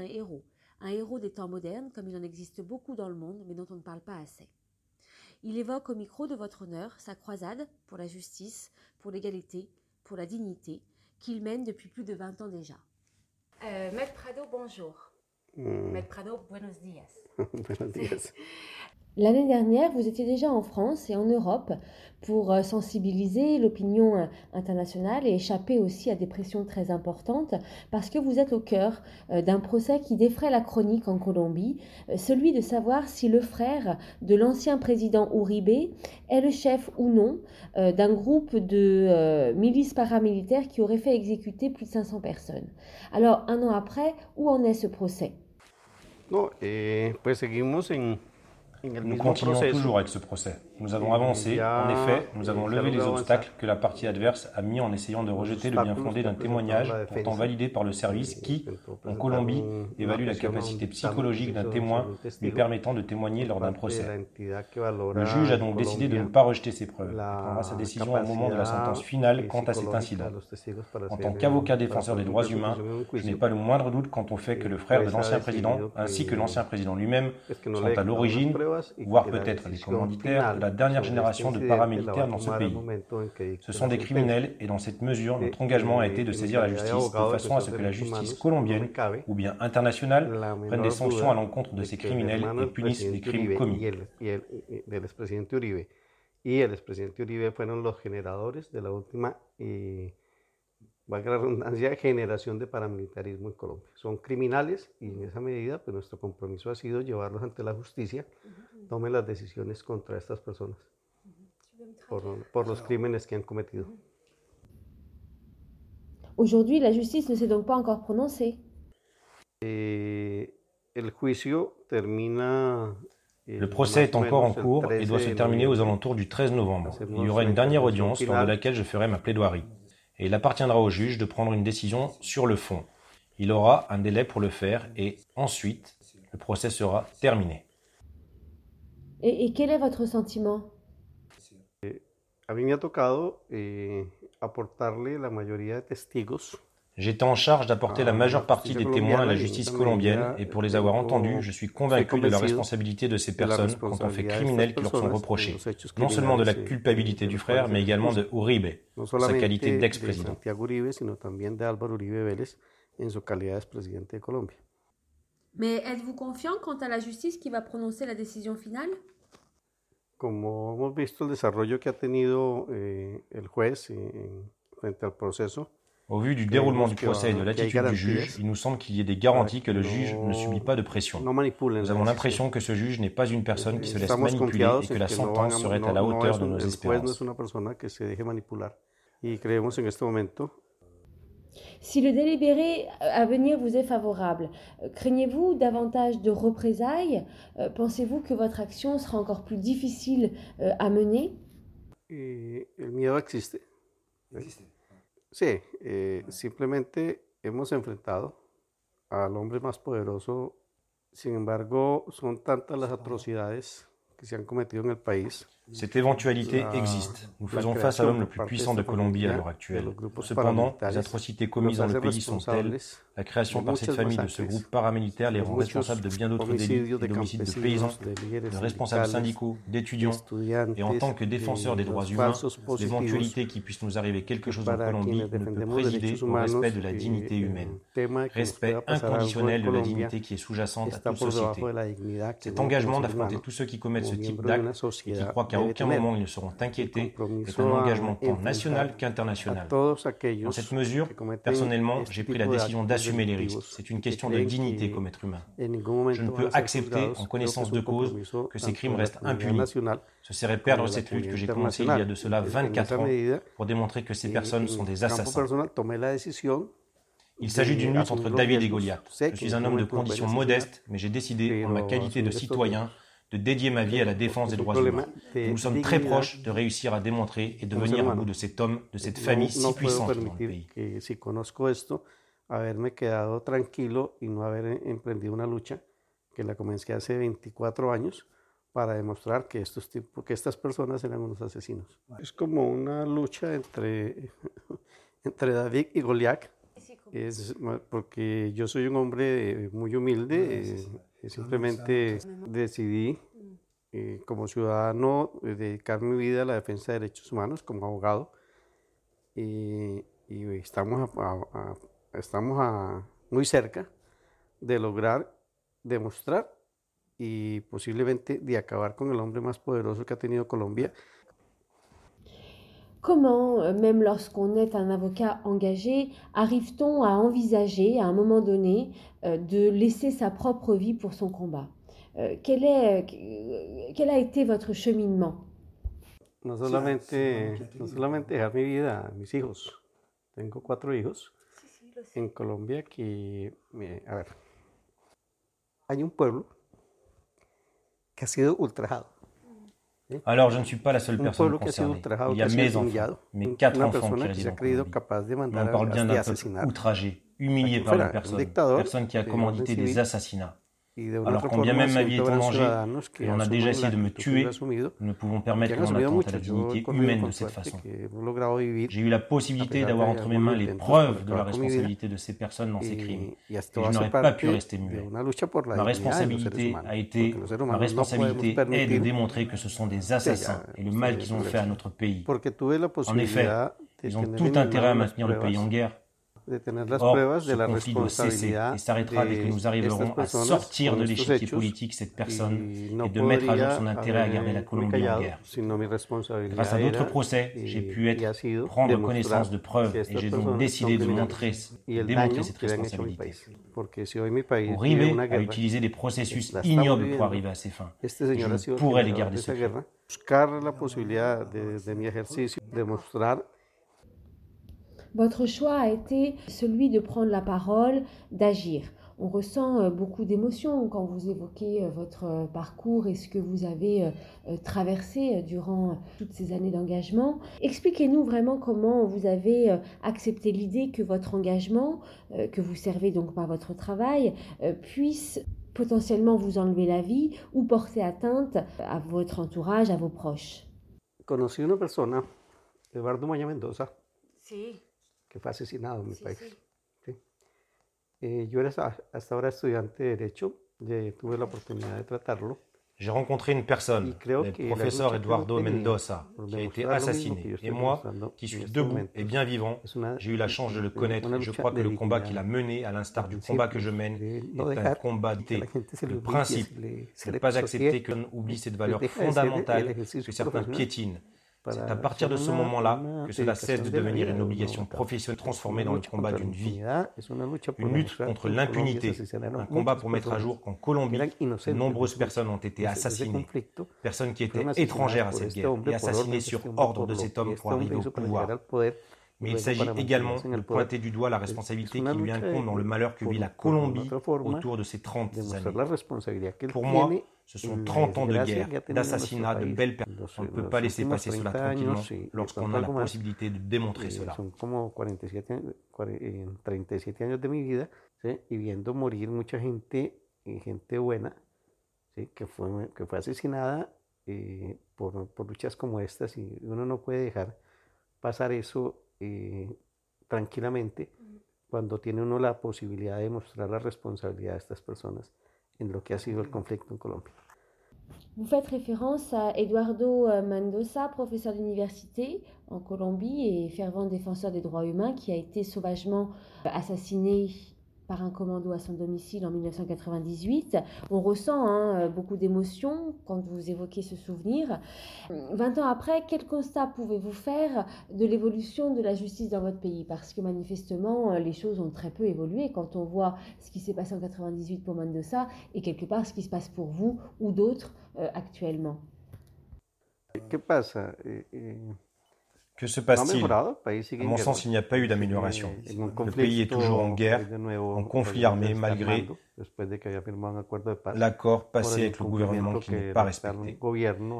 Un héros, un héros des temps modernes comme il en existe beaucoup dans le monde mais dont on ne parle pas assez. Il évoque au micro de votre honneur sa croisade pour la justice, pour l'égalité, pour la dignité, qu'il mène depuis plus de 20 ans déjà. Euh, Maître Prado, bonjour. Mm. Maître Prado, buenos días. Buenos días. L'année dernière, vous étiez déjà en France et en Europe pour euh, sensibiliser l'opinion euh, internationale et échapper aussi à des pressions très importantes parce que vous êtes au cœur euh, d'un procès qui défraie la chronique en Colombie, celui de savoir si le frère de l'ancien président Uribe est le chef ou non d'un groupe de milices paramilitaires qui aurait fait exécuter plus de 500 personnes. Alors, un an après, où en est ce procès? No, eh, pues seguimos en, Nous continuons toujours avec ce procès. Nous avons avancé. En effet, nous avons levé les obstacles que la partie adverse a mis en essayant de rejeter le bien fondé d'un témoignage pourtant validé par le service qui, en Colombie, évalue la capacité psychologique d'un témoin lui permettant de témoigner lors d'un procès. Le juge a donc décidé de ne pas rejeter ces preuves et prendra sa décision au moment de la sentence finale quant à cet incident. En tant qu'avocat défenseur des droits humains, je n'ai pas le moindre doute quant au fait que le frère de l'ancien président, ainsi que l'ancien président lui-même, sont à l'origine, voire peut-être les commanditaires, de la dernière génération de paramilitaires dans ce pays. Ce sont des criminels et dans cette mesure, notre engagement a été de saisir la justice de façon à ce que la justice colombienne ou bien internationale prenne des sanctions à l'encontre de ces criminels et punisse les crimes commis. Y el, y el- y del expresidente Uribe. Y el expresidente Uribe fueron los generadores de la última, eh, valga la redundancia, generación de paramilitarismo en Colombia. Son criminales y en esa medida pues nuestro compromiso ha sido llevarlos ante la justicia, tomen las decisiones contra estas personas por, por los crímenes que han cometido. Aujourd'hui, la justice ne s'est donc pas encore prononcée. Eh, el juicio termina. Le procès est encore en cours et 13 doit se de terminer aux noviembre. alentours du 13 novembre. Il y aura une dernière audience lors de laquelle je ferai ma plaidoirie. Et il appartiendra au juge de prendre une décision sur le fond. Il aura un délai pour le faire et ensuite, le procès sera terminé. Et, et quel est votre sentiment? A mí me ha tocado eh, aportarle la mayoría de testigos. J'étais en charge d'apporter la majeure partie des témoins à la justice colombienne et pour les avoir entendus, je suis convaincu de la responsabilité de ces personnes quant aux faits criminels qui leur sont reprochés. Non seulement de la culpabilité du frère, mais également de Uribe, sa qualité de d'ex-président. Mais êtes-vous confiant quant à la justice qui va prononcer la décision finale? Como hemos visto el desarrollo que ha tenido eh, el juez en- frente al proceso, Au vu du déroulement du procès et de l'attitude du juge, il nous semble qu'il y ait des garanties que le juge ne subit pas de pression. Nous avons l'impression que ce juge n'est pas une personne qui se laisse manipuler et que la sentence serait à la hauteur de nos espérances. Si le délibéré à venir vous est favorable, craignez-vous davantage de représailles? Euh, Pensez-vous que votre action sera encore plus difficile euh, à mener? Miedo existe. Sí, eh, simplemente hemos enfrentado al hombre más poderoso. Sin embargo, son tantas las atrocidades que se han cometido en el país. Cette éventualité existe. Nous faisons face à l'homme le plus puissant de Colombie à l'heure actuelle. Cependant, les atrocités commises dans le pays sont telles, la création par cette famille de ce groupe paramilitaire les rend responsables de bien d'autres délits, d'homicides de paysans, de responsables syndicaux, d'étudiants, et en tant que défenseurs des droits humains, l'éventualité qu'il puisse nous arriver quelque chose en Colombie ne peut présider au respect de la dignité humaine. Respect inconditionnel de la dignité qui est sous-jacente à toute société. Cet engagement d'affronter tous ceux qui commettent ce type d'actes et qui croient aucun moment ils ne seront inquiétés est un engagement tant national qu'international. Dans cette mesure, personnellement, j'ai pris la décision d'assumer les risques. C'est une question de dignité comme être humain. Je ne peux accepter, en connaissance de cause, que ces crimes restent impunis. Ce serait perdre cette lutte que j'ai commencée il y a de cela 24 ans pour démontrer que ces personnes sont des assassins. Il s'agit d'une lutte entre David et Goliath. Je suis un homme de condition modeste, mais j'ai décidé, en ma qualité de citoyen, de dédier ma vie à la défense des droits humains. Nous sommes très proches de réussir à démontrer et de venir au bout de cet homme, de cette famille si puissante dans le pays. que si conozco esto, haberme quedado tranquilo y no haber emprendido una lucha que la comencé hace 24 años para demostrar que, estos tipos, que estas personas eran unos asesinos. Es como una lucha entre, entre David y Goliat. es porque yo soy un hombre muy humilde, eh, simplemente decidí eh, como ciudadano eh, dedicar mi vida a la defensa de derechos humanos como abogado y, y estamos, a, estamos a, muy cerca de lograr demostrar y posiblemente de acabar con el hombre más poderoso que ha tenido Colombia. Comment, euh, même lorsqu'on est un avocat engagé, arrive-t-on à envisager à un moment donné euh, de laisser sa propre vie pour son combat? Euh, quel, est, quel a été votre cheminement? No solamente, no solamente dejar mi vida mis hijos. Tengo cuatro hijos en Colombia que, a ver, hay un pueblo que ha sido ultrajado. Alors, je ne suis pas la seule personne concernée. Il y a mes enfants, mes quatre enfants qui résident en. On parle bien d'un peuple outragé, humilié par une personne, personne qui a commandité des assassinats. Alors quand bien même ma vie est en danger et on a déjà essayé de me tuer, nous ne pouvons permettre qu'on attente à la dignité humaine de cette façon. J'ai eu la possibilité d'avoir entre mes mains les preuves de la responsabilité de ces personnes dans ces crimes. Et je n'aurais pas pu rester muet. Ma responsabilité a été, ma responsabilité est de démontrer que ce sont des assassins et le mal qu'ils ont fait à notre pays. En effet, ils ont tout intérêt à maintenir le pays en guerre de tener las Or, pruebas de la responsabilidad et s'arrêtera dès que nous arriverons à sortir de l'échiquier politique cette personne et de mettre à jour son intérêt à garder la Colombie en guerre. Grâce à d'autres procès, j'ai pu être, prendre connaissance de preuves et j'ai donc décidé de montrer, démontrer cette responsabilité. Uribe a utilisé des processus ignobles pour arriver à ses fins. Je pourrais les garder secrets. Buscar la posibilidad de, de mi ejercicio, demostrar votre choix a été celui de prendre la parole, d'agir. On ressent euh, beaucoup d'émotions quand vous évoquez euh, votre euh, parcours et ce que vous avez traversé durant toutes ces années d'engagement. Expliquez-nous vraiment comment vous avez accepté l'idée que votre engagement, que vous servez donc par votre travail, puisse potentiellement vous enlever la vie ou porter atteinte à votre entourage, à vos proches. Conocí una persona, Eduardo Moya Mendoza. Sí. Que fue asesinado en mi país. Sí. Eh, yo era hasta ahora estudiante de Derecho, de, tuve la oportunidad de tratarlo. J'ai rencontré une personne, le professeur Eduardo Mendoza, qui a été assassiné. Et moi, qui suis debout et bien vivant, j'ai eu la chance de le connaître. Je crois que le combat qu'il a mené, à l'instar du combat que je mène, est un combat de Le principe, c'est ne pas accepter qu'on oublie cette valeur fondamentale que certains piétinent. C'est à partir de ce moment-là que cela cesse de devenir une obligation professionnelle transformée dans le combat d'une vie. Une lutte contre l'impunité, un combat pour mettre à jour qu'en Colombie, de nombreuses personnes ont été assassinées, personnes qui étaient étrangères à cette guerre et assassinées sur ordre de cet homme pour arriver au pouvoir. Mais il s'agit également de pointer du doigt la responsabilité qui lui incombe dans le malheur que vit la Colombie autour de ces 30 années. Pour moi, ce sont 30 ans de guerre, d'assassinat, de belles personnes. On ne peut pas laisser passer cela tranquillement lorsqu'on a la possibilité de démontrer cela. Son como 47, 37 años de mi vida y viendo morir mucha gente, gente buena, ¿sí? que, fue, que fue asesinada eh, por, por luchas como estas y uno no puede dejar pasar eso eh, tranquilamente cuando tiene uno la posibilidad de mostrar la responsabilidad de estas personas en lo que ha sido el en Colombia. Vous faites référence à Eduardo euh, Mendoza, professeur d'université en Colombie et fervent défenseur des droits humains, qui a été sauvagement assassiné par un commando à son domicile en 1998. On ressent hein, beaucoup d'émotions quand vous évoquez ce souvenir. 20 ans après, quel constat pouvez-vous faire de l'évolution de la justice dans votre pays? Parce que manifestement, les choses ont très peu évolué quand on voit ce qui s'est passé en 98 pour Mendoza et quelque part ce qui se passe pour vous ou d'autres euh, actuellement. ¿Qué pasa? Que se passe-t-il? À mon sens, il n'y a pas eu d'amélioration. Le pays est toujours en guerre, en conflit armé, malgré l'accord passé avec le gouvernement qui n'est pas respecté.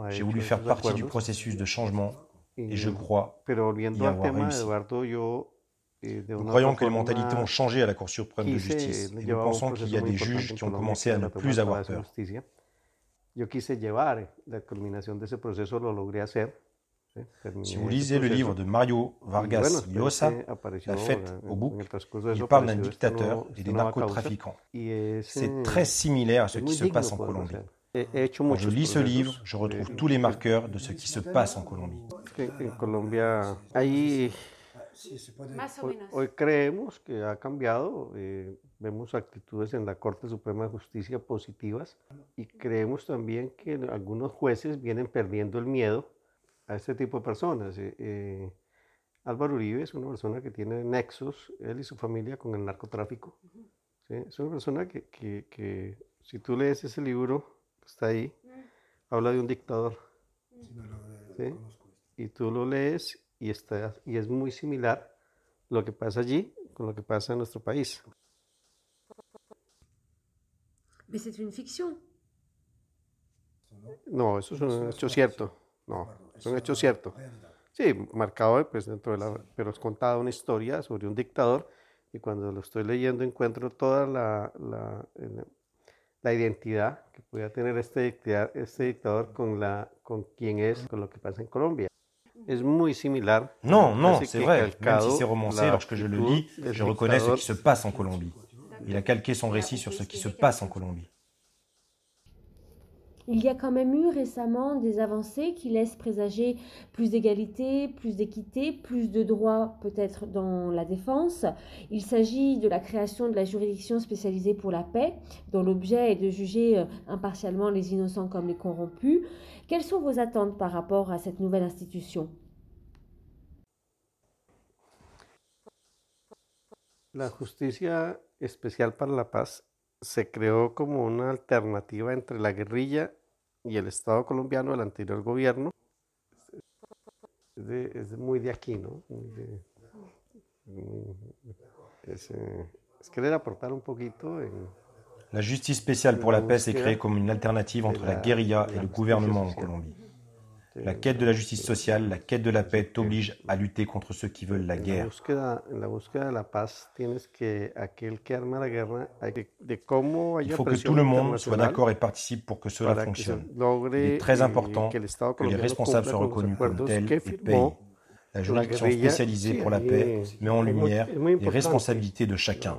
J'ai voulu faire partie du processus de changement et je crois y avoir réussi. Nous croyons que les mentalités ont changé à la Cour suprême de justice et nous pensons qu'il y a des juges qui ont commencé à ne plus avoir peur. Si vous lisez le livre de Mario Vargas Llosa, La fête au bouc, il parle d'un dictateur et des narcotrafiquants. C'est très similaire à ce qui se passe en Colombie. Quand je lis ce livre, je retrouve tous les marqueurs de ce qui se passe en Colombie. Hoy, creemos que ha cambiado, eh, vemos actitudes en la Corte Suprema de Justicia positivas y creemos también que algunos jueces vienen perdiendo el miedo a este tipo de personas. Eh, eh, Álvaro Uribe es una persona que tiene nexos, él y su familia, con el narcotráfico. ¿sí? Es una persona que, que, que, si tú lees ese libro que está ahí, habla de un dictador. ¿sí? Y tú lo lees y, está, y es muy similar lo que pasa allí con lo que pasa en nuestro país. Mais c'est une fiction. No, eso es un hecho cierto. No, es un hecho cierto. Sí, marcado pues dentro de la, pero es contada una historia sobre un dictador y cuando lo estoy leyendo encuentro toda la, la, la identidad que podía tener este, este dictador con, la, con quién es, con lo que pasa en Colombia. es muy similar. Non, non, c'est vrai. Même si c'est romancé, lorsque je le lis, je reconnais ce qui se passe en Colombie. Il a calqué son récit sur ce qui se passe en Colombie. Il y a quand même eu récemment des avancées qui laissent présager plus d'égalité, plus d'équité, plus de droits peut-être dans la défense. Il s'agit de la création de la juridiction spécialisée pour la paix, dont l'objet est de juger euh, impartialement les innocents comme les corrompus. Quelles sont vos attentes par rapport à cette nouvelle institution? La justicia especial para la paz se creó como una alternativa entre la guerrilla y el Estado colombiano del anterior gobierno. Es, de, es muy de aquí, ¿no? De, es, es, querer aportar un poquito en, La justice spéciale pour la paix s'est créée comme une alternative entre la guérilla et le gouvernement en Colombie. La quête de la justice sociale, la quête de la paix t'oblige à lutter contre ceux qui veulent la guerre. Il faut que tout le monde soit d'accord et participe pour que cela fonctionne. Il est très important que les responsables soient reconnus comme tels et payent. La juridiction spécialisée pour la paix met en lumière les responsabilités de chacun.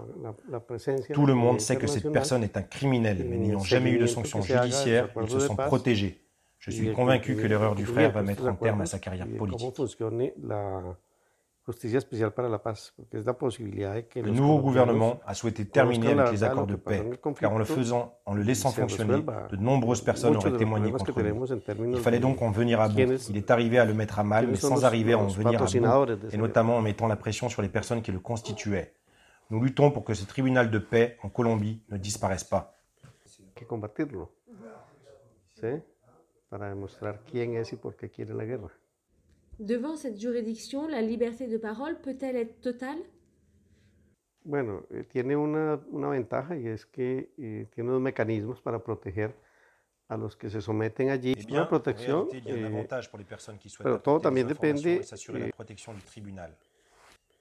Tout le monde sait que cette personne est un criminel, mais n'ayant jamais eu de sanctions judiciaires, ils se sont protégés. Je suis convaincu que l'erreur du frère va mettre un terme à sa carrière politique. Le nouveau gouvernement a souhaité terminer avec les accords de paix, car en le faisant, en le laissant fonctionner, de nombreuses personnes auraient témoigné contre lui. Il fallait donc en venir à bout. Il est arrivé à le mettre à mal, mais sans arriver à en venir à bout, et notamment en mettant la pression sur les personnes qui le constituaient. Nous luttons pour que ce tribunal de paix en Colombie ne disparaisse pas. Para demostrar quién es y por qué quiere la guerra. Devant cette juridiction, la liberté de parole peut-elle être totale? Bueno, eh, tiene una, una, ventaja y es que eh, tiene unos mecanismos para proteger a los que se someten allí. Eh bien, una protección, a un avantage pour les personnes qui souhaitent pero todo también depende s'assurer la protection du tribunal.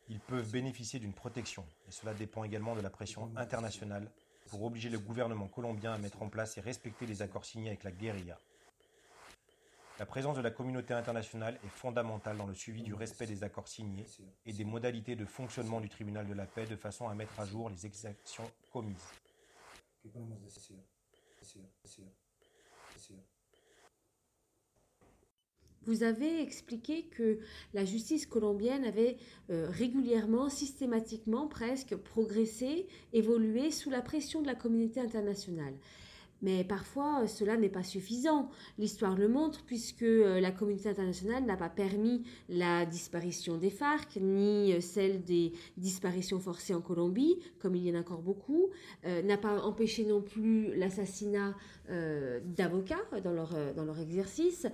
Ils peuvent bénéficier d'une protection et cela dépend également de la pression internationale pour obliger le gouvernement colombien à mettre en place et respecter les accords signés avec la guérilla. La présence de la communauté internationale est fondamentale dans le suivi du respect des accords signés et des modalités de fonctionnement du tribunal de la paix de façon à mettre à jour les exactions commises. Vous avez expliqué que la justice colombienne avait euh, régulièrement, systématiquement presque, progressé, évolué sous la pression de la communauté internationale. Mais parfois, euh, cela n'est pas suffisant. L'histoire le montre puisque euh, la communauté internationale n'a pas permis la disparition des FARC, ni euh, celle des disparitions forcées en Colombie, comme il y en a encore beaucoup, n'a pas empêché non plus l'assassinat d'avocats dans leur, dans leur exercice.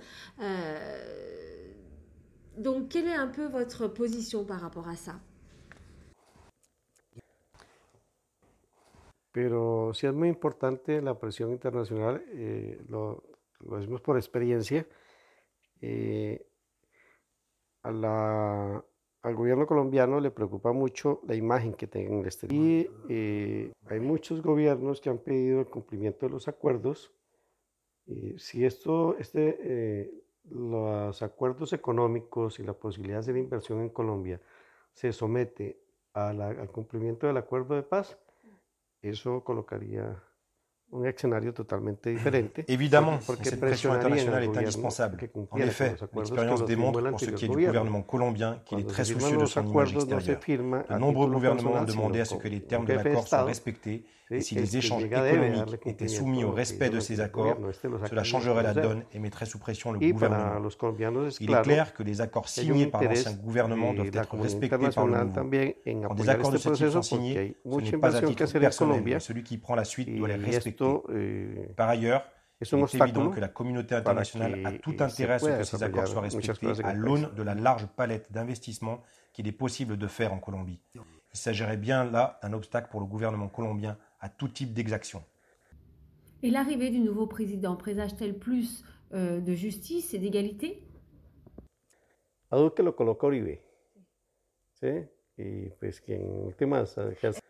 donc, quelle est un peu votre position par rapport à ça? Pero sí es muy importante la presión internacional, eh, lo, lo, decimos por experiencia. Eh, a la, al gobierno colombiano le preocupa mucho la imagen que tenga en el exterior. Y eh, hay muchos gobiernos que han pedido el cumplimiento de los acuerdos. si esto, este, los acuerdos económicos y la posibilidad de hacer inversión en Colombia se somete al cumplimiento del acuerdo de paz, eso colocaría un escenario. Évidemment, cette pression internationale est indispensable. En effet, l'expérience démontre pour ce qui est du gouvernement colombien qu'il est très soucieux de son image extérieure. De nombreux gouvernements ont demandé à ce que les termes de l'accord soient respectés et si les échanges économiques étaient soumis au respect de ces accords, cela changerait la donne et mettrait sous pression le gouvernement. Il est clair que les accords signés par l'ancien gouvernement doivent être respectés par le nouveau. Quand des accords de ce type sont signés, ce n'est pas à titre personnel, mais celui qui prend la suite doit les respecter. Eh, par ailleurs, il est évident que la communauté internationale a tout intérêt à ce que ces accords soient respectés à l'aune de la large palette d'investissements qu'il est possible de faire en Colombie. Il s'agirait bien là d'un obstacle pour le gouvernement colombien à tout type d'exaction. Et l'arrivée du nouveau président présage-t-elle plus euh, de justice et d'égalité? Uribe.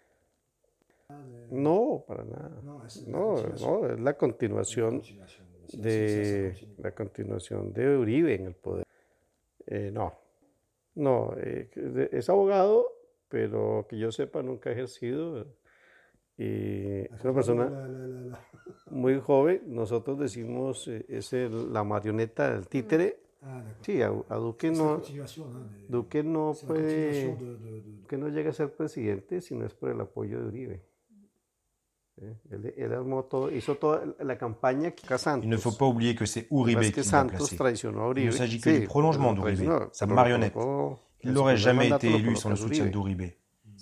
No, para nada. No, es, no, no, es la continuación de la continuación de Uribe en el poder. Eh, no, no, eh, es abogado, pero que yo sepa nunca ha ejercido. Y es una persona muy joven. Nosotros decimos, eh, es la marioneta del títere. Ah, sí, a, Duque no, Duque no puede, Duque no llega a ser presidente si no es por el apoyo de Uribe. Il ne faut pas oublier que c'est Uribe qui l'a placé. Il ne s'agit que du prolongement d'Uribe, sa marionnette. Il n'aurait jamais été élu sans le soutien d'Uribe.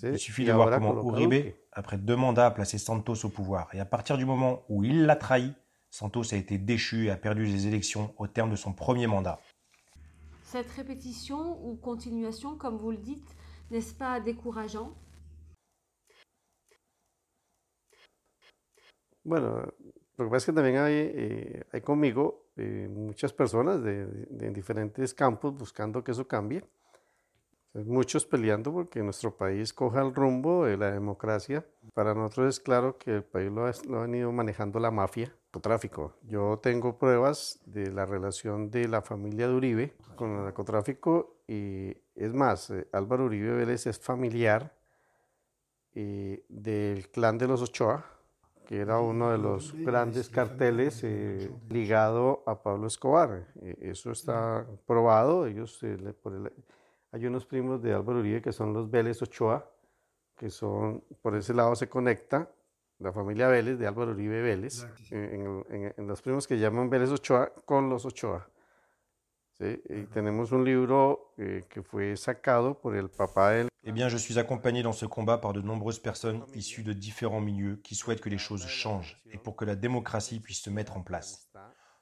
Il suffit de voir comment Uribe, après deux mandats, a placé Santos au pouvoir. Et à partir du moment où il l'a trahi, Santos a été déchu et a perdu les élections au terme de son premier mandat. Cette répétition ou continuation, comme vous le dites, n'est-ce pas décourageant? Bueno, lo que pasa es que también hay, eh, hay conmigo eh, muchas personas de, de, diferentes campos buscando que eso cambie. Muchos peleando porque nuestro país coja el rumbo de la democracia. Para nosotros es claro que el país lo ha, lo ha venido manejando la mafia, el tráfico. Yo tengo pruebas de la relación de la familia de Uribe con el narcotráfico y es más, eh, Álvaro Uribe Vélez es familiar del clan de los Ochoa, que era uno de los grandes carteles eh, ligado a Pablo Escobar. Eh, eso está probado. Ellos, eh, hay unos primos de Álvaro Uribe que son los Vélez Ochoa, que son, por ese lado se conecta la familia Vélez de Álvaro Uribe Vélez, en, en, los primos que llaman Vélez Ochoa con los Ochoa. ¿sí? Y tenemos un libro que fue sacado por el papá del Eh bien, je suis accompagné dans ce combat par de nombreuses personnes issues de différents milieux qui souhaitent que les choses changent et pour que la démocratie puisse se mettre en place.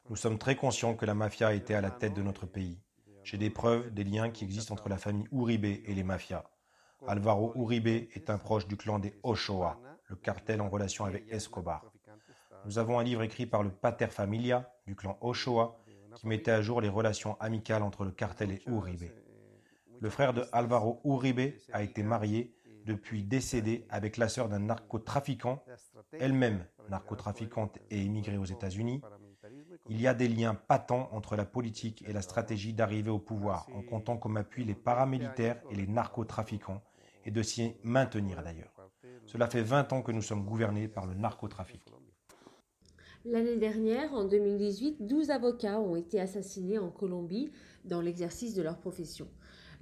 Nous sommes très conscients que la mafia été à la tête de notre pays. J'ai des preuves des liens qui existent entre la famille Uribe et les mafias. Alvaro Uribe est un proche du clan des Ochoa, le cartel en relation avec Escobar. Nous avons un livre écrit par le Pater Familia du clan Ochoa qui mettait à jour les relations amicales entre le cartel et Uribe. Le frère de Alvaro Uribe a été marié, depuis décédé, avec la sœur d'un narcotrafiquant, elle-même narcotrafiquante et immigrée aux États-Unis. Il y a des liens patents entre la politique et la stratégie d'arriver au pouvoir, en comptant comme appui les paramilitaires et les narcotrafiquants, et de s'y maintenir d'ailleurs. Cela fait 20 ans que nous sommes gouvernés par le narcotrafic. L'année dernière, en 2018, 12 avocats ont été assassinés en Colombie dans l'exercice de leur profession.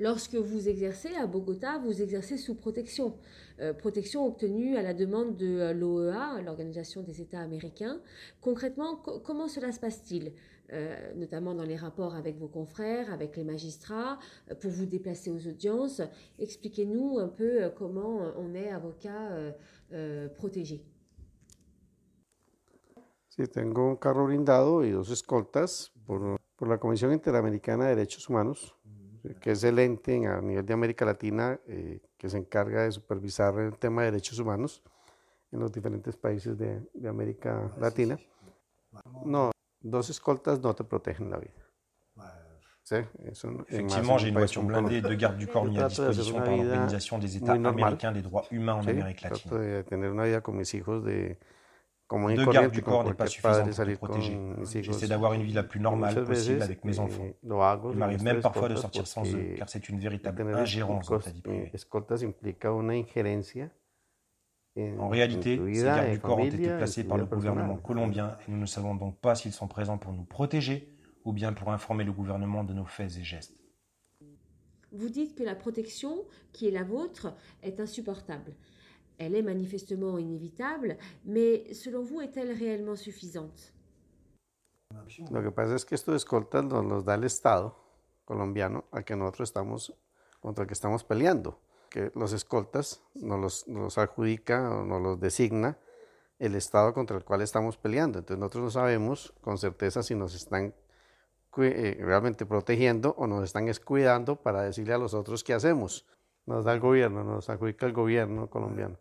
Lorsque vous exercez à Bogota, vous exercez sous protection. Euh, protection obtenue à la demande de euh, l'OEA, l'Organisation des États américains. Concrètement, comment cela se passe-t-il? Euh, notamment dans les rapports avec vos confrères, avec les magistrats, pour vous déplacer aux audiences. Expliquez-nous un peu comment on est avocat protégé. Sí, tengo un carro blindado y dos escoltas por, por la Comisión Interamericana de Derechos Humanos. Que es el ente a nivel de América Latina eh, que se encarga de supervisar el tema de derechos humanos en los diferentes países de, de América Latina. No, dos escoltas no te protegen la vida. Effectivement, j'ai une voiture blindée et deux gardes du corps mis à disposition par l'Organisation des États américains des droits humains en Amérique latine. de tener una vida con mis hijos de Deux gardes du corps n'est pas suffisant pour te protéger. J'essaie d'avoir une vie la plus normale possible avec mes enfants. Il m'arrive même parfois de sortir sans eux, car c'est une véritable ingérence dans ta vie privée. En réalité, ces gardes du corps ont été placés par le gouvernement colombien et nous ne savons donc pas s'ils sont présents pour nous protéger ou bien pour informer le gouvernement de nos faits et gestes. Vous dites que la protection qui est la vôtre est insupportable. Elle est manifestement inévitable, mais selon vous, est-elle réellement suffisante Lo que pasa es que estos escoltas nos los da el Estado colombiano a que nosotros estamos contra el que estamos peleando. Que los escoltas nos los, nos adjudica o nos los designa el Estado contra el cual estamos peleando. Entonces nosotros no sabemos con certeza si nos están eh, realmente protegiendo o nos están cuidando para decirle a los otros qué hacemos. Nos da el gobierno, nos adjudica el gobierno colombiano.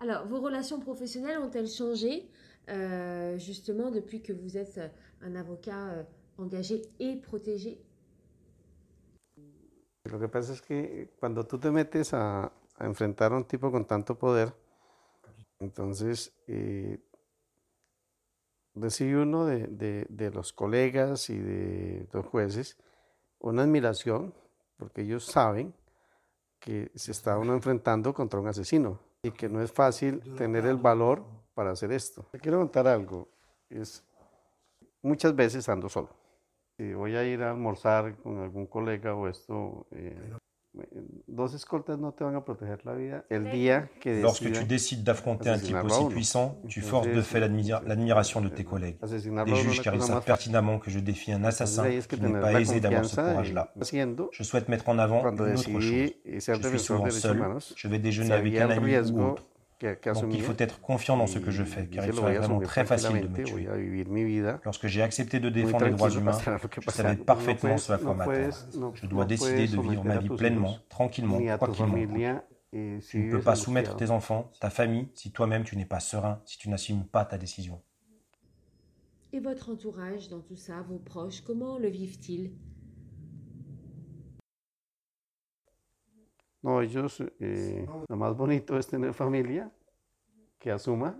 Alors, vos relations professionnelles ont-elles changé euh, justement depuis que vous êtes un avocat euh, engagé et protégé? Lo que pasa es que cuando tú te metes a, a enfrentar a un tipo con tanto poder, entonces eh, recibí uno de, de, de, los colegas y de los jueces una admiración, porque ellos saben que se está uno enfrentando contra un asesino y que no es fácil tener el valor para hacer esto. Te quiero contar algo, es muchas veces ando solo. Si voy a ir a almorzar con algún colega o esto, eh, Dos escoltas no te van a proteger la vida el día que Lorsque tu décides d'affronter un type aussi puissant, tu forces de fait l'admiration de tes collègues. Les juges car ils savent pertinemment que je défie un assassin qui n'est pas aisé d'avoir ce courage-là. Je souhaite mettre en avant une autre chose. Je suis souvent seul, je vais déjeuner avec un ami ou autre. Donc il faut être confiant dans ce que je fais, car il serait vraiment très facile de me tuer. Lorsque j'ai accepté de défendre les droits humains, je savais parfaitement ce à quoi m'attendre. Je dois décider de vivre ma vie pleinement, tranquillement, quoi qu'il m'en Tu ne peux pas soumettre tes enfants, ta famille, si toi-même tu n'es pas serein, si tu n'assumes pas ta décision. Et votre entourage dans tout ça, vos proches, comment le vivent-ils? No, ellos, eh, lo más bonito es tener familia que asuma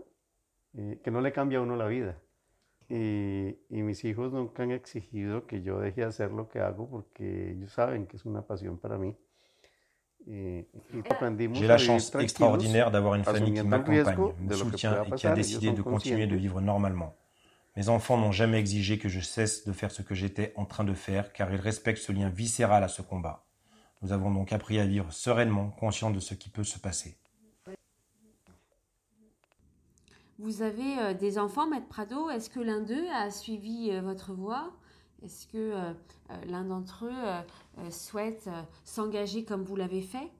eh, que no le cambia a uno la vida. Y, y, mis hijos nunca han exigido que yo deje de hacer lo que hago porque ellos saben que es una pasión para mí. Eh, J'ai la chance extraordinaire d'avoir une famille qui m'accompagne, me soutient et qui a décidé de continuer de vivre normalement. Mes enfants n'ont jamais exigé que je cesse de faire ce que j'étais en train de faire car ils respectent ce lien viscéral à ce combat. Nous avons donc appris à vivre sereinement, conscients de ce qui peut se passer. Vous avez euh, des enfants, Maître Prado? Est-ce que l'un d'eux a suivi euh, votre voie? Est-ce que euh, l'un d'entre eux souhaite s'engager comme vous l'avez fait?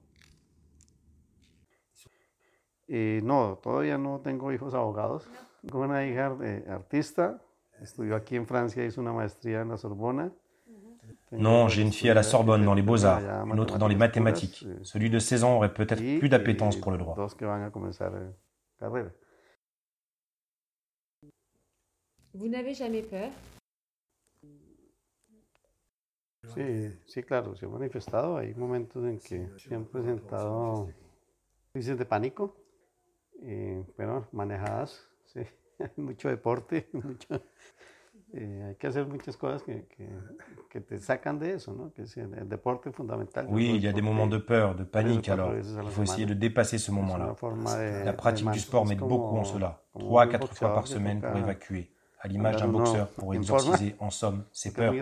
Et non, todavía no tengo hijos abogados. Tengo una hija artista. Estudió aquí en Francia, hizo una maestría en la Sorbona. Non, j'ai une fille à la Sorbonne dans les beaux-arts, une autre dans les mathématiques. Celui de 16 ans aurait peut-être plus d'appétence pour le droit. Vous n'avez jamais peur? Sí, sí, claro, se ha manifestado. Hay momentos en que se han presentado crisis de pánico, eh, pero manejadas, sí, mucho deporte, mucho, eh, hay que hacer muchas cosas que, que, que, te sacan de eso, ¿no? Que es el, deporte fundamental. Oui, il y a des moments de peur, de panique, alors il faut essayer de dépasser ce moment-là. La pratique du sport m'aide beaucoup en cela. Trois à quatre fois par semaine pour évacuer, à l'image d'un boxeur, pour exorciser, en somme, ses peurs.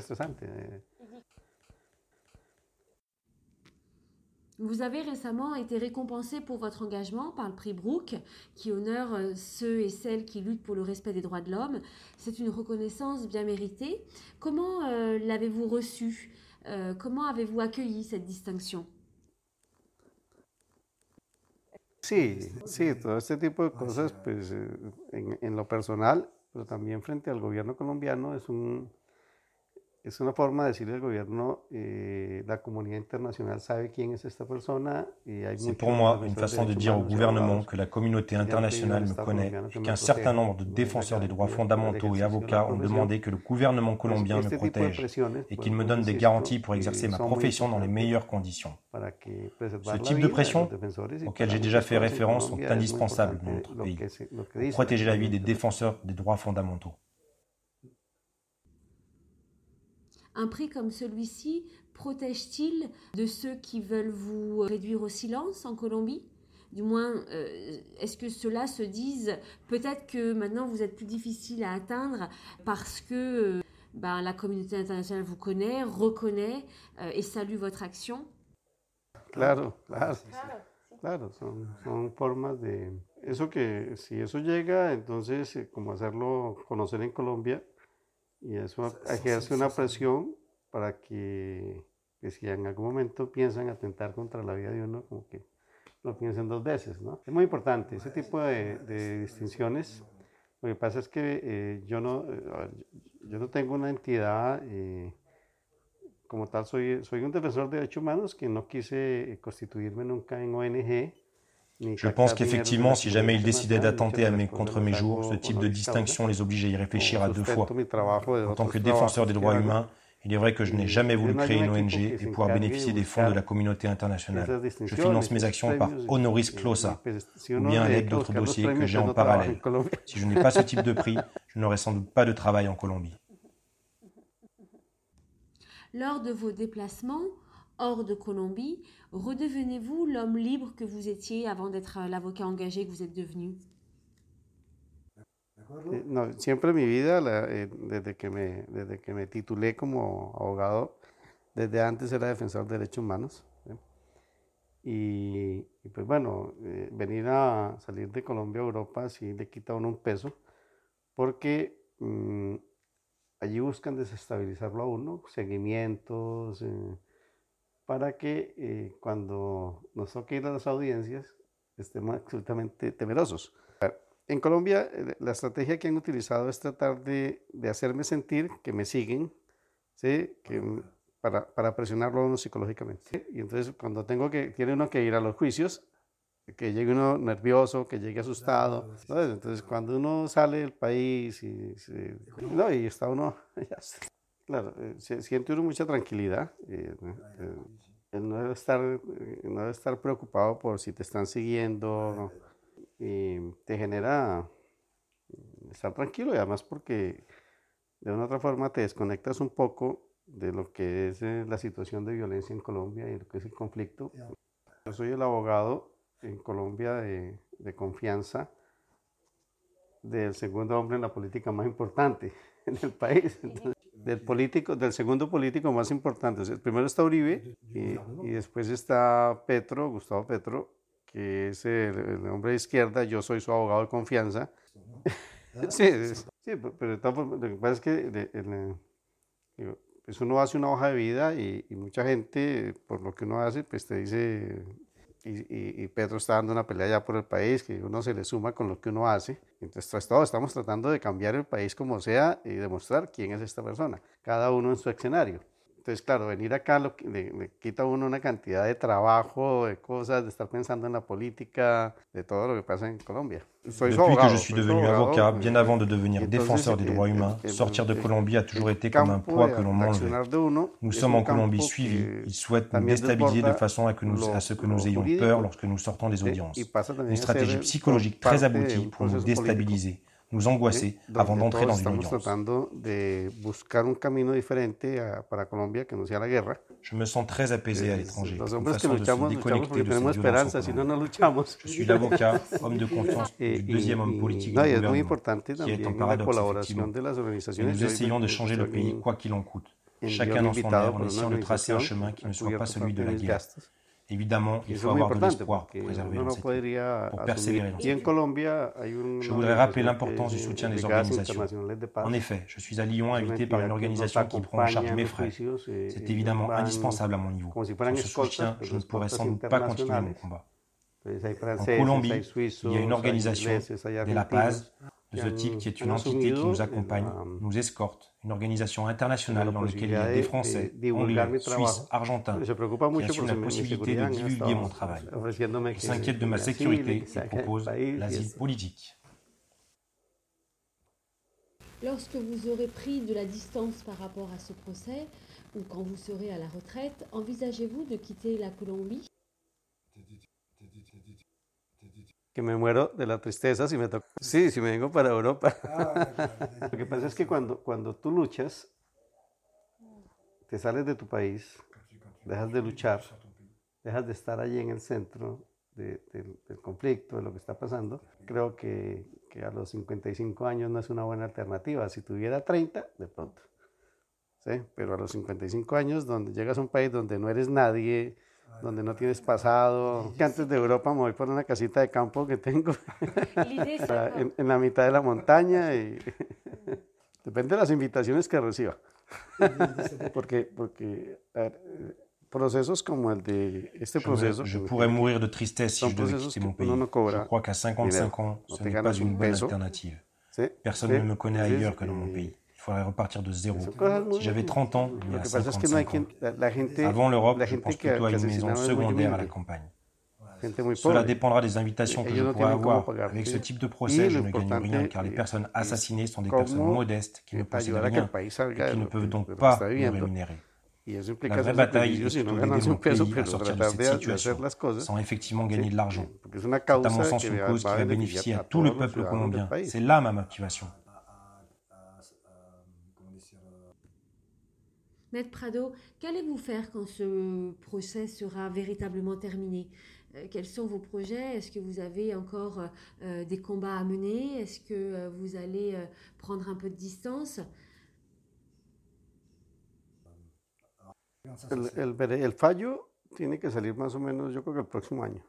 Vous avez récemment été récompensé pour votre engagement par le prix Brooke, qui honore euh, ceux et celles qui luttent pour le respect des droits de l'homme. C'est une reconnaissance bien méritée. Comment euh, l'avez-vous reçue? Euh, Comment avez-vous accueilli cette distinction? Sí, sí, todo este tipo de cosas, pues en, en lo personal, pero también frente al gobierno colombiano, es un, es una forma de decirle al gobierno, eh, la comunidad internacional sabe quién es esta persona. C'est pour moi une façon de dire au gouvernement que la communauté internationale me connaît et qu'un certain nombre de défenseurs des droits fondamentaux et avocats ont demandé que le gouvernement colombien me protège et qu'il me donne des garanties pour exercer ma profession dans les meilleures conditions. Ce type de pression, auquel j'ai déjà fait référence, sont indispensables dans notre pays pour protéger la vie des défenseurs des droits fondamentaux. Un prix comme celui-ci protège-t-il de ceux qui veulent vous réduire au silence en Colombie? Du moins, euh, est-ce que ceux-là se disent peut-être que maintenant vous êtes plus difficile à atteindre parce que euh, ben, la communauté internationale vous connaît, reconnaît euh, et salue votre action? Claro, claro. Claro, son, son formas de... Eso que si eso llega, entonces eh, como hacerlo conocer en Colombia, y eso ejerce una presión para que, que, si en algún momento piensan atentar contra la vida de uno, como que lo piensen dos veces, ¿no? Es muy importante ese tipo de, de distinciones. Lo que pasa es que eh, yo, no, eh, yo no tengo una entidad eh, como tal, soy, soy un defensor de derechos humanos que no quise constituirme nunca en ONG Je pense qu'effectivement, si jamais ils décidaient d'attenter contre mes jours, ce type de distinction les oblige à y réfléchir à deux fois. En tant que défenseur des droits humains, il est vrai que je n'ai jamais voulu créer une ONG et pouvoir bénéficier des fonds de la communauté internationale. Je finance mes actions par honoris clausa, ou bien avec d'autres dossiers que j'ai en parallèle. Si je n'ai pas ce type de prix, je n'aurai sans doute pas de travail en Colombie. Lors de vos déplacements, hors de Colombie, redevenez-vous l'homme libre que vous étiez avant d'être l'avocat engagé que vous êtes devenu eh, No, siempre en mi vida, la, eh, desde, que me, desde que me titulé como abogado, desde antes era defensor de derechos humanos. ¿eh? Y, y, pues bueno, eh, venir a salir de Colombia a Europa sí le quita a uno un peso, porque mmm, allí buscan desestabilizarlo a uno, seguimientos. Para que eh, cuando nos toque ir a las audiencias estemos absolutamente temerosos. En Colombia eh, la estrategia que han utilizado es tratar de, de hacerme sentir que me siguen, ¿sí? que, para, para presionarlo a uno psicológicamente. Y entonces cuando tengo que, tiene uno que ir a los juicios, que llegue uno nervioso, que llegue asustado. Entonces cuando uno sale del país y, no, y está uno... Claro, eh, siente uno mucha tranquilidad. Eh, eh, no, debe estar, no debe estar preocupado por si te están siguiendo. Y te genera estar tranquilo y además porque de una u otra forma te desconectas un poco de lo que es la situación de violencia en Colombia y lo que es el conflicto. Yo soy el abogado en Colombia de, de confianza del segundo hombre en la política más importante en el país. Entonces, del político, del segundo político más importante. O sea, primero está Uribe y, y, después está Petro, Gustavo Petro, que es el, el, hombre de izquierda. Yo soy su abogado de confianza. sí, sí, pero lo que pasa es que el, pues uno hace una hoja de vida y, y, mucha gente, por lo que uno hace, pues te dice, y, y, Pedro está dando una pelea ya por el país, que uno se le suma con lo que uno hace. Entonces, tras todo, estamos tratando de cambiar el país como sea y demostrar quién es esta persona, cada uno en su escenario. Entonces, claro, venir acá lo, le, le, quita a uno una cantidad de trabajo, de cosas, de estar pensando en la política, de todo lo que pasa en Colombia. Depuis que je suis devenu avocat, bien avant de devenir défenseur des droits humains, sortir de Colombie a toujours été comme un poids que l'on m'enlevait. Nous sommes en Colombie suivis. Ils souhaitent nous déstabiliser de façon à, que nous, à ce que nous ayons peur lorsque nous sortons des audiences. Une stratégie psychologique très aboutie pour nous déstabiliser nous angoisser avant d'entrer dans une audience. Je me sens très apaisé à l'étranger, de de violences Je suis l'avocat, homme de confiance du deuxième homme politique du gouvernement, qui est en paradoxe, effectivement. Nous essayons de changer le pays quoi qu'il en coûte. Chacun dans son air, en essayant de tracer un chemin qui ne soit pas celui de la guerre. Évidemment, il faut avoir de l'espoir pour préserver pour persévérer dans Je voudrais rappeler l'importance du soutien des organisations. En effet, je suis à Lyon invité par une organisation qui prend en charge mes frais. C'est évidemment indispensable à mon niveau. Sans ce soutien, je ne pourrais sans doute pas continuer mon combat. En Colombie, il y a une organisation, de La Paz, de ce type qui est une entité qui nous accompagne, nous escorte, une organisation internationale dans laquelle il y a des Français, Anglais, Suisses, Argentins, qui assument la possibilité de divulguer mon travail, qui s'inquiètent de ma sécurité et proposent l'asile politique. Lorsque vous aurez pris de la distance par rapport à ce procès, ou quand vous serez à la retraite, envisagez-vous de quitter la Colombie? Que me muero de la tristeza si me toca. Sí, si me vengo para Europa. Ah, Lo que pasa es que cuando, cuando tú luchas, te sales de tu país, dejas de luchar, dejas de estar allí en el centro del conflicto, de lo que está pasando. Creo que, que, a los 55 años no es una buena alternativa. Si tuviera 30, de pronto. ¿sí? Pero a los 55 años, donde llegas a un país donde no eres nadie, donde no tienes pasado. Que antes de Europa me voy por una casita de campo que tengo en, en, la mitad de la montaña y depende de las invitaciones que reciba. porque porque procesos como el de este proceso. Je, je pourrais mourir de tristesse si je devais quitter mon pays. No cobra, je crois qu'à 55 ans, ce n'est pas une bonne alternative. Personne ne me connaît ailleurs que dans mon pays. Il faudrait repartir de zéro. Si j'avais 30 ans, il y a 55 ans. Avant l'Europe, je pense plutôt à une maison secondaire à la campagne. Cela dépendra des invitations que je pourrai avoir. Avec ce type de procès, je ne gagne rien car les personnes assassinées sont des personnes modestes qui ne possèdent rien et qui ne peuvent donc pas me rémunérer. La vraie bataille est de trouver mon pays à sortir de cette situation sans effectivement gagner de l'argent. C'est à mon sens une cause qui va bénéficier à tout le peuple colombien. C'est là ma motivation. Maître Prado, qu'allez-vous faire quand ce procès sera véritablement terminé? Euh, Quels sont vos projets? Est-ce que vous avez encore euh, des combats à mener? Est-ce que euh, vous allez prendre un peu de distance? El, el, el, fallo tiene que salir más o menos, yo creo que el próximo año.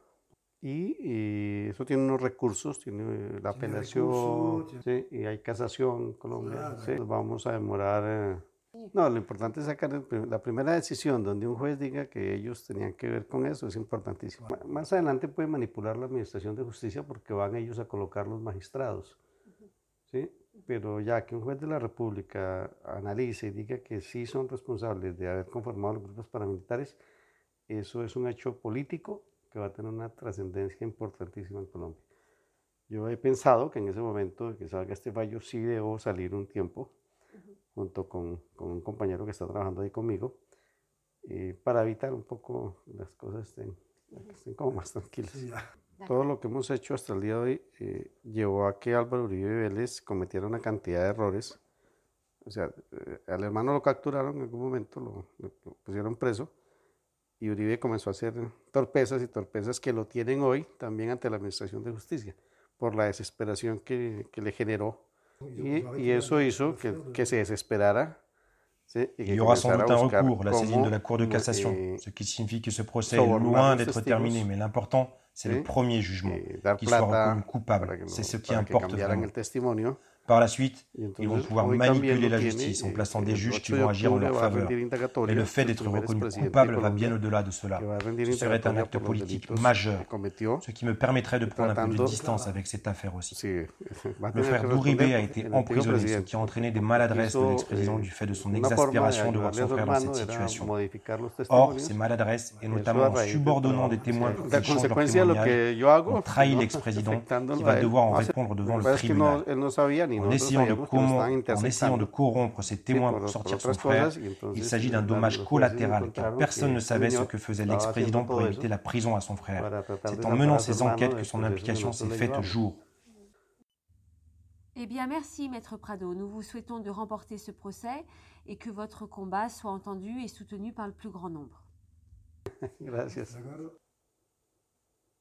Y, y eso tiene unos recursos, tiene la apelación, ¿sí? y hay casación en Colombia. Ah, ¿sí? Vamos a demorar. Eh, no, lo importante es sacar el, la primera decisión donde un juez diga que ellos tenían que ver con eso, es importantísimo. Más adelante puede manipular la Administración de Justicia porque van ellos a colocar los magistrados. ¿sí? Pero ya que un juez de la República analice y diga que sí son responsables de haber conformado los grupos paramilitares, eso es un hecho político que va a tener una trascendencia importantísima en Colombia. Yo he pensado que en ese momento de que salga este fallo sí debo salir un tiempo junto con, con, un compañero que está trabajando ahí conmigo, eh, para evitar un poco las cosas estén, estén como más tranquilas. Sí, Todo lo que hemos hecho hasta el día de hoy eh, llevó a que Álvaro Uribe Vélez cometiera una cantidad de errores. O sea, eh, al hermano lo capturaron en algún momento, lo, lo, pusieron preso, y Uribe comenzó a hacer torpezas y torpezas que lo tienen hoy también ante la Administración de Justicia, por la desesperación que, que le generó y, eso hizo que, que se desesperara. Il y aura sans doute un recours, la saisine de la Cour de cassation, eh, ce qui signifie que ce procès est loin d'être terminé. Mais l'important, c'est le premier jugement, qu'il soit reconnu coupable. C'est ce qui importe vraiment. Par la suite, ils vont pouvoir manipuler la justice en plaçant des juges qui vont agir en leur faveur. Et le fait d'être reconnu coupable va bien au-delà de cela. Ce serait un acte politique majeur, ce qui me permettrait de prendre un peu de distance avec cette affaire aussi. Le frère d'Ouribé a été emprisonné, ce qui a entraîné des maladresses de l'ex-président du fait de son exaspération de voir son frère dans cette situation. Or, ces maladresses, et notamment en subordonnant des témoins qui changent leur témoignage, ont trahi l'ex-président qui va devoir en répondre devant le tribunal en essayant, de en essayant de corrompre ces témoins pour sortir son frère, il s'agit d'un dommage collatéral, car personne ne savait ce que faisait l'ex-président pour éviter la prison à son frère. C'est en menant ces enquêtes que son implication s'est faite jour. Eh bien, merci, Maître Prado. Nous vous souhaitons de remporter ce procès et que votre combat soit entendu et soutenu par le plus grand nombre. Gracias.